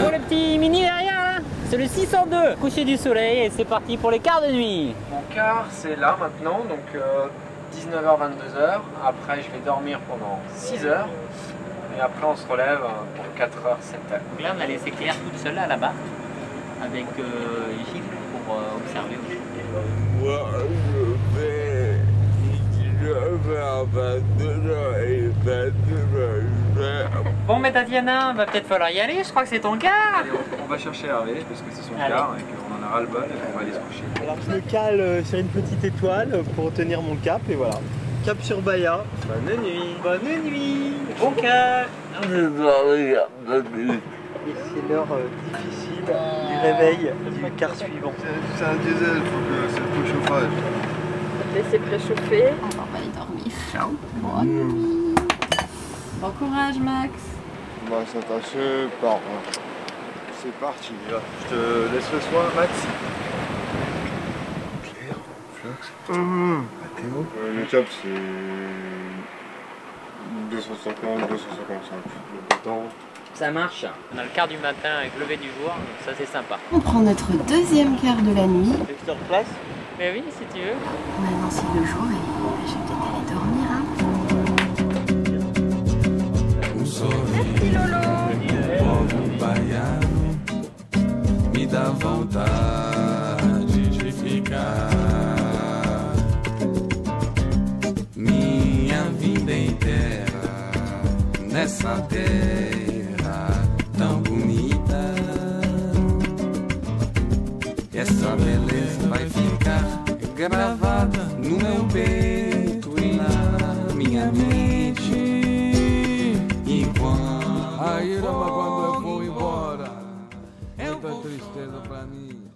Pour le petit mini derrière là, c'est le 602, coucher du soleil et c'est parti pour les quarts de nuit. Mon quart, c'est là maintenant, donc 19h, 22h. Après, je vais dormir pendant 6 h Et après, on se relève pour 4h, 7h. Donc là, on a laissé Claire toute seule là, là-bas, avec euh, Gilles pour euh, observer aussi. Moi, je vais. Je vais à 22h et 22h. Bon, mais Tatiana, va peut-être falloir y aller, je crois que c'est ton quart. Allez, on, on va chercher Hervé parce que c'est son Allez. quart et qu'on en a ras le bol et qu'on va aller se coucher. Alors je me cale euh, sur une petite étoile pour tenir mon cap et voilà. Cap sur Bahia. Bonne nuit. Bonne nuit. Bon quart. Et c'est l'heure euh, difficile du réveil du quart suivant. C'est un diesel, il faut que c'est le chauffage. Laissez préchauffer. On va aller dormir. Ciao. Bon courage, Max. On va s'attacher par. C'est parti, là. Je te laisse le soin, Max. Claire, Flox, Mathéo. le cap, c'est. 250, 255. Le temps. Ça marche. On a le quart du matin avec le lever du jour, donc ça c'est sympa. On prend notre deuxième quart de la nuit. Tu veux que je te replace Mais oui, si tu veux. Maintenant c'est le jour et je vais peut-être aller dormir. Hein. Sorriso povo baiano me dá vontade de ficar minha vida inteira nessa terra Essa beleza vai ficar gravada no meu peito e na minha mente. Enquanto a Irama quando eu vou embora, muita tristeza pra mim.